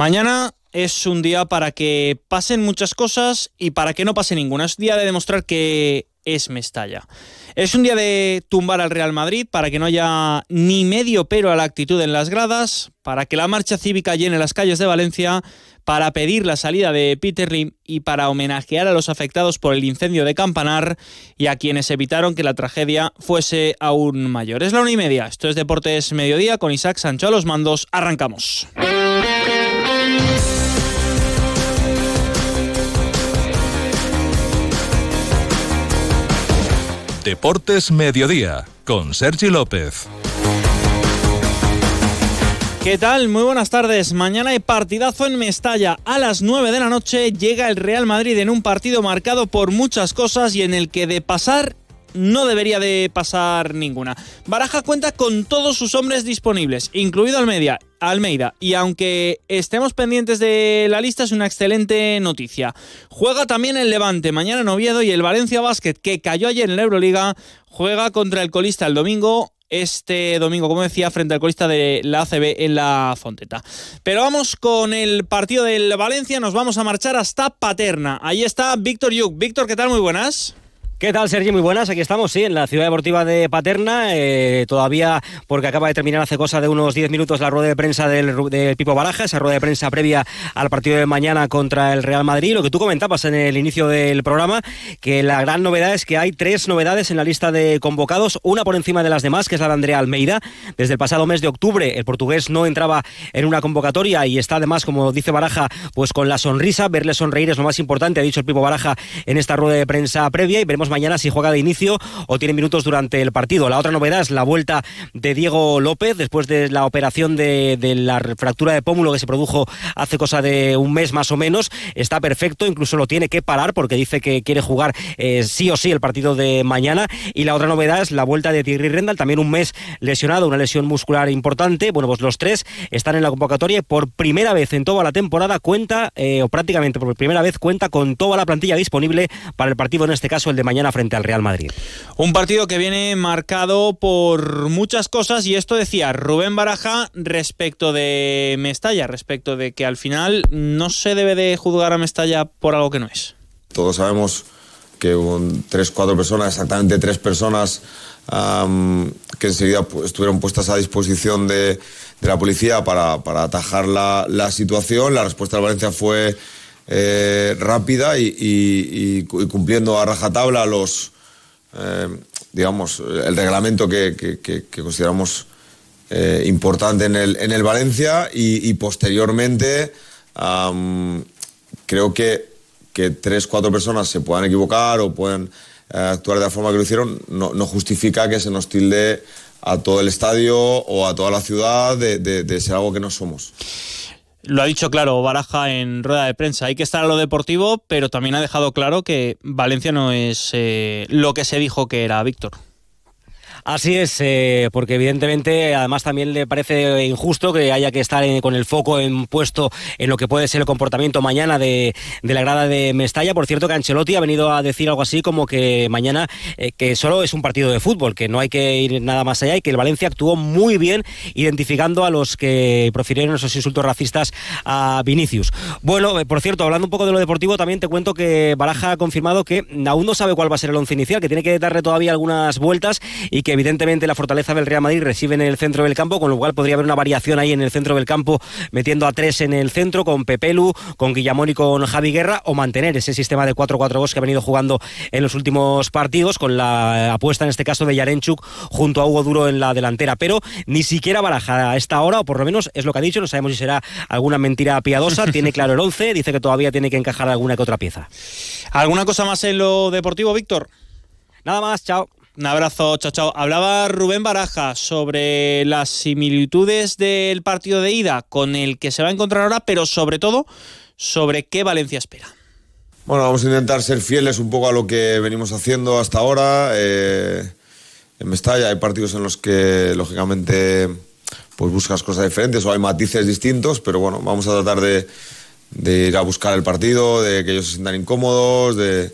Mañana es un día para que pasen muchas cosas y para que no pase ninguna. Es día de demostrar que es Mestalla. Es un día de tumbar al Real Madrid para que no haya ni medio pero a la actitud en las gradas, para que la marcha cívica llene las calles de Valencia, para pedir la salida de Peter Lim y para homenajear a los afectados por el incendio de Campanar y a quienes evitaron que la tragedia fuese aún mayor. Es la una y media. Esto es Deportes Mediodía con Isaac Sancho a los mandos. Arrancamos. Deportes Mediodía con Sergi López. ¿Qué tal? Muy buenas tardes. Mañana hay partidazo en Mestalla. A las 9 de la noche llega el Real Madrid en un partido marcado por muchas cosas y en el que de pasar no debería de pasar ninguna. Baraja cuenta con todos sus hombres disponibles, incluido Almeida, Almeida, y aunque estemos pendientes de la lista es una excelente noticia. Juega también el Levante mañana en Oviedo y el Valencia Basket, que cayó ayer en la Euroliga, juega contra el colista el domingo este domingo, como decía, frente al colista de la ACB en la Fonteta. Pero vamos con el partido del Valencia, nos vamos a marchar hasta Paterna. Ahí está Víctor Yuk. Víctor, ¿qué tal? Muy buenas. ¿Qué tal, Sergio? Muy buenas. Aquí estamos, sí, en la ciudad deportiva de Paterna. Eh, todavía, porque acaba de terminar hace cosa de unos 10 minutos la rueda de prensa del, Pipo Baraja, esa rueda de prensa previa al partido de mañana contra el Real Madrid. Lo que tú comentabas en el inicio del programa, que la gran novedad es que hay tres novedades en la lista de convocados, una por encima de las demás, que es la de Andrea Almeida. Desde el pasado mes de octubre, el portugués no entraba en una convocatoria y está además, como dice Baraja, pues con la sonrisa. Verle sonreír es lo más importante, ha dicho el Pipo Baraja en esta rueda de prensa previa y veremos mañana si juega de inicio o tiene minutos durante el partido. La otra novedad es la vuelta de Diego López después de la operación de, la fractura de pómulo que se produjo hace cosa de un mes más o menos. Está perfecto, incluso lo tiene que parar porque dice que quiere jugar eh, sí o sí el partido de mañana. Y la otra novedad es la vuelta de Thierry Rendal, también un mes lesionado, una lesión muscular importante. Bueno, pues los tres están en la convocatoria y por primera vez en toda la temporada cuenta, eh, o prácticamente por primera vez cuenta con toda la plantilla disponible para el partido, en este caso el de mañana frente a Real Madrid. Un partido que viene marcado por muchas cosas y esto decía Rubén Baraja respecto de Mestalla, respecto de que al final no se debe de juzgar a Mestalla por algo que no es. Todos sabemos que hubo tres, cuatro personas, exactamente tres personas que enseguida estuvieron puestas a disposición de, la policía para, atajar la, situación. La respuesta de Valencia fue eh, rápida y, cumpliendo a rajatabla los, eh, digamos, el reglamento que, consideramos eh, importante en el, en el Valencia y, posteriormente creo que, que tres, cuatro personas se puedan equivocar o puedan actuar de la forma que lo hicieron no, justifica que se nos tilde a todo el estadio o a toda la ciudad de ser algo que no somos. Lo ha dicho claro Baraja en rueda de prensa. Hay que estar a lo deportivo, pero también ha dejado claro que Valencia no es eh, lo que se dijo que era Víctor. Así es, eh, porque evidentemente además también le parece injusto que haya que estar con el foco en, puesto en lo que puede ser el comportamiento mañana de, la grada de Mestalla. Por cierto que Ancelotti ha venido a decir algo así como que mañana eh, que solo es un partido de fútbol, que no hay que ir nada más allá y que el Valencia actuó muy bien identificando a los que profirieron esos insultos racistas a Vinicius. Bueno, eh, por cierto, hablando un poco de lo deportivo, también te cuento que Baraja ha confirmado que aún no sabe cuál va a ser el once inicial, que tiene que darle todavía algunas vueltas y que evidentemente la fortaleza del Real Madrid recibe en el centro del campo, con lo cual podría haber una variación ahí en el centro del campo, metiendo a tres en el centro, con Pepelu, con Guillamón y con Javi Guerra, o mantener ese sistema de 4-4-2 que ha venido jugando en los últimos partidos, con la apuesta en este caso de Yarenchuk junto a Hugo Duro en la delantera. Pero ni siquiera baraja a esta hora, o por lo menos es lo que ha dicho, no sabemos si será alguna mentira piadosa, tiene claro el 11, dice que todavía tiene que encajar alguna que otra pieza. ¿Alguna cosa más en lo deportivo, Víctor? Nada más, chao. Un abrazo, chao, chao. Hablaba Rubén Baraja sobre las similitudes del partido de ida con el que se va a encontrar ahora, pero sobre todo sobre qué Valencia espera. Bueno, vamos a intentar ser fieles un poco a lo que venimos haciendo hasta ahora. Eh, en Mestalla hay partidos en los que, lógicamente, pues buscas cosas diferentes o hay matices distintos, pero bueno, vamos a tratar de, de ir a buscar el partido, de que ellos se sientan incómodos, de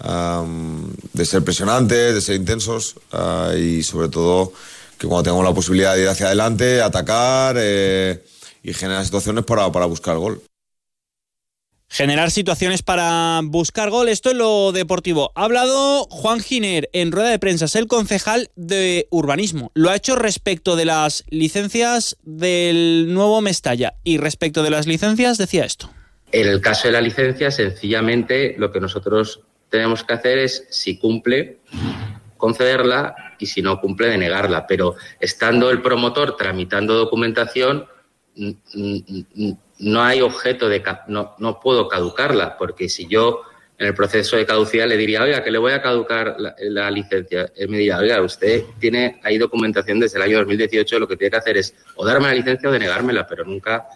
de ser presionantes, de ser intensos ah, y sobre todo que cuando tengamos la posibilidad de ir hacia adelante, atacar eh, y genera situaciones para, para buscar gol generar situaciones para buscar gol. Esto es lo deportivo. Ha hablado Juan Giner en rueda de prensa, es el concejal de urbanismo. Lo ha hecho respecto de las licencias del nuevo Mestalla y respecto de las licencias decía esto. En el caso de la licencia, sencillamente lo que nosotros tenemos que hacer es, si cumple, concederla y si no cumple, denegarla. Pero estando el promotor tramitando documentación, no hay objeto de no, no puedo caducarla, porque si yo en el proceso de caducidad le diría, oiga, que le voy a caducar la, licencia, él me diría, oiga, usted tiene ahí documentación desde el año 2018, lo que tiene que hacer es o darme la licencia o denegármela, pero nunca,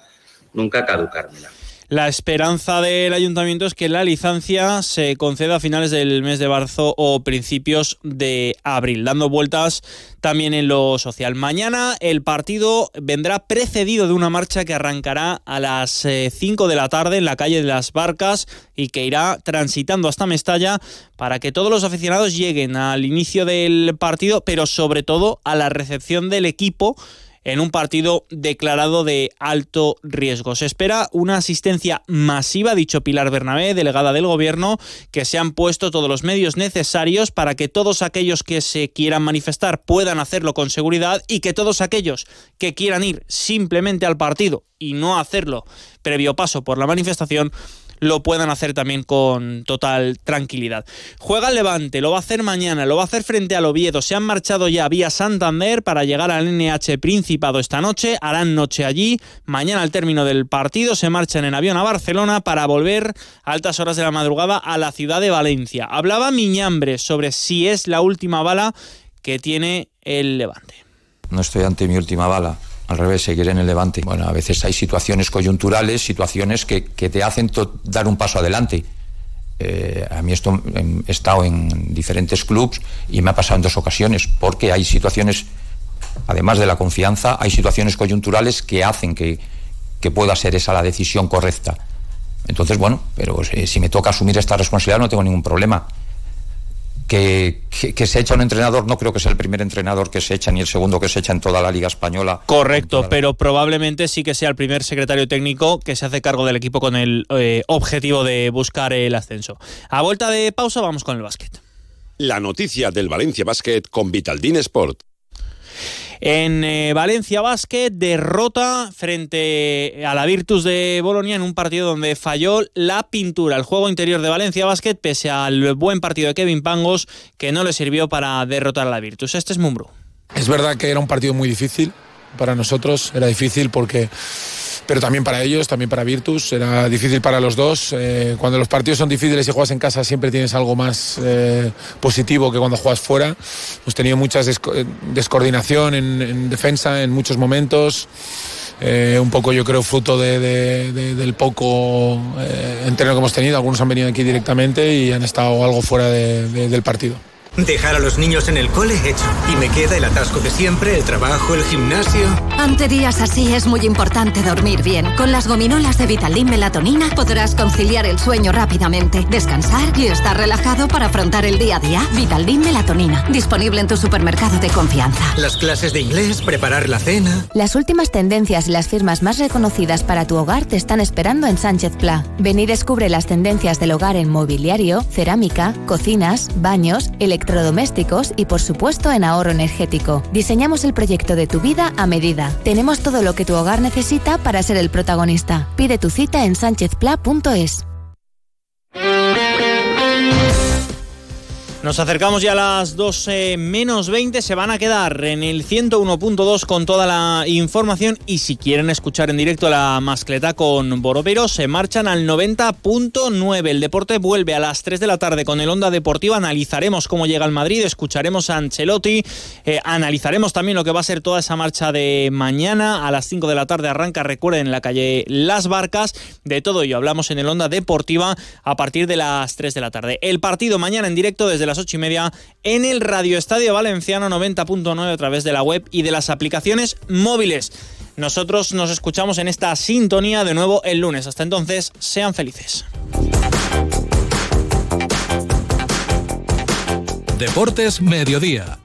nunca caducármela. La esperanza del ayuntamiento es que la licencia se conceda a finales del mes de marzo o principios de abril, dando vueltas también en lo social. Mañana el partido vendrá precedido de una marcha que arrancará a las 5 eh, de la tarde en la calle de las Barcas y que irá transitando hasta Mestalla para que todos los aficionados lleguen al inicio del partido, pero sobre todo a la recepción del equipo en un partido declarado de alto riesgo. Se espera una asistencia masiva, dicho Pilar Bernabé, delegada del Gobierno, que se han puesto todos los medios necesarios para que todos aquellos que se quieran manifestar puedan hacerlo con seguridad y que todos aquellos que quieran ir simplemente al partido y no hacerlo previo paso por la manifestación lo puedan hacer también con total tranquilidad. Juega el Levante, lo va a hacer mañana, lo va a hacer frente al Oviedo. Se han marchado ya vía Santander para llegar al NH Principado esta noche, harán noche allí. Mañana al término del partido se marchan en avión a Barcelona para volver a altas horas de la madrugada a la ciudad de Valencia. Hablaba Miñambre sobre si es la última bala que tiene el Levante. No estoy ante mi última bala al revés, seguir en el levante. Bueno, a veces hay situaciones coyunturales, situaciones que, te hacen dar un paso adelante. Eh, a mí esto em, he estado en diferentes clubes y me ha pasado en dos ocasiones, porque hay situaciones, además de la confianza, hay situaciones coyunturales que hacen que, que pueda ser esa la decisión correcta. Entonces, bueno, pero eh, si me toca asumir esta responsabilidad no tengo ningún problema que, se echa un entrenador, no creo que sea el primer entrenador que se echa ni el segundo que se echa en toda la Liga Española. Correcto, pero probablemente sí que sea el primer secretario técnico que se hace cargo del equipo con el eh, objetivo de buscar el ascenso. A vuelta de pausa vamos con el básquet. La noticia del Valencia Básquet con Vitaldin Sport. En eh, Valencia Basket, derrota frente a la Virtus de Bolonia en un partido donde falló la pintura. El juego interior de Valencia Basket, pese al buen partido de Kevin Pangos, que no le sirvió para derrotar a la Virtus. Este es Mumbro. Es verdad que era un partido muy difícil para nosotros. Era difícil porque pero también para ellos, también para Virtus. Era difícil para los dos. Eh, cuando los partidos son difíciles y juegas en casa siempre tienes algo más eh, positivo que cuando juegas fuera. Hemos tenido mucha eh, descoordinación en, defensa en muchos momentos. un poco yo creo fruto del poco entreno que hemos tenido. Algunos han venido aquí directamente y han estado algo fuera del partido. Dejar a los niños en el cole hecho. Y me queda el atasco de siempre, el trabajo, el gimnasio. Ante días así es muy importante dormir bien. Con las gominolas de Vitalin Melatonina podrás conciliar el sueño rápidamente, descansar y estar relajado para afrontar el día a día. Vitalin Melatonina. Disponible en tu supermercado de confianza. Las clases de inglés, preparar la cena. Las últimas tendencias y las firmas más reconocidas para tu hogar te están esperando en Sánchez Pla. Ven y descubre las tendencias del hogar en mobiliario, cerámica, cocinas, baños, electricidad electrodomésticos y por supuesto en ahorro energético. Diseñamos el proyecto de tu vida a medida. Tenemos todo lo que tu hogar necesita para ser el protagonista. Pide tu cita en sanchezpla.es. Nos acercamos ya a las 12 menos 20, se van a quedar en el 101.2 con toda la información y si quieren escuchar en directo la mascleta con Boropero, se marchan al 90.9. El deporte vuelve a las 3 de la tarde con el Onda Deportiva, analizaremos cómo llega el Madrid, escucharemos a Ancelotti, eh, analizaremos también lo que va a ser toda esa marcha de mañana, a las 5 de la tarde arranca, recuerden, en la calle Las Barcas, de todo ello hablamos en el Onda Deportiva a partir de las 3 de la tarde. El partido mañana en directo desde las ocho y media en el Radio Estadio Valenciano 90.9 a través de la web y de las aplicaciones móviles. Nosotros nos escuchamos en esta sintonía de nuevo el lunes. Hasta entonces, sean felices. Deportes Mediodía